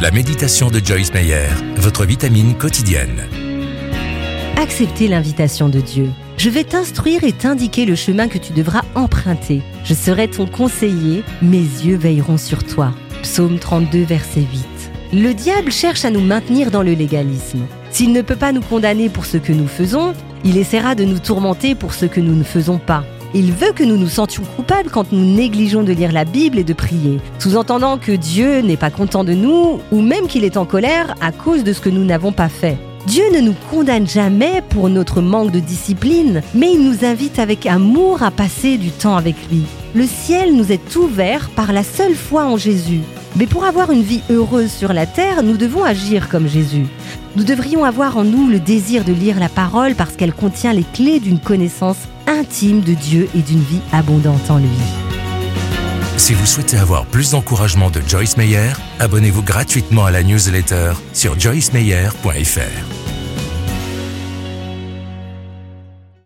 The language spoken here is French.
La méditation de Joyce Meyer, votre vitamine quotidienne. Accepter l'invitation de Dieu. Je vais t'instruire et t'indiquer le chemin que tu devras emprunter. Je serai ton conseiller, mes yeux veilleront sur toi. Psaume 32, verset 8. Le diable cherche à nous maintenir dans le légalisme. S'il ne peut pas nous condamner pour ce que nous faisons, il essaiera de nous tourmenter pour ce que nous ne faisons pas. Il veut que nous nous sentions coupables quand nous négligeons de lire la Bible et de prier, sous-entendant que Dieu n'est pas content de nous ou même qu'il est en colère à cause de ce que nous n'avons pas fait. Dieu ne nous condamne jamais pour notre manque de discipline, mais il nous invite avec amour à passer du temps avec lui. Le ciel nous est ouvert par la seule foi en Jésus. Mais pour avoir une vie heureuse sur la terre, nous devons agir comme Jésus. Nous devrions avoir en nous le désir de lire la parole parce qu'elle contient les clés d'une connaissance intime de Dieu et d'une vie abondante en lui. Si vous souhaitez avoir plus d'encouragement de Joyce Meyer, abonnez-vous gratuitement à la newsletter sur joycemeyer.fr.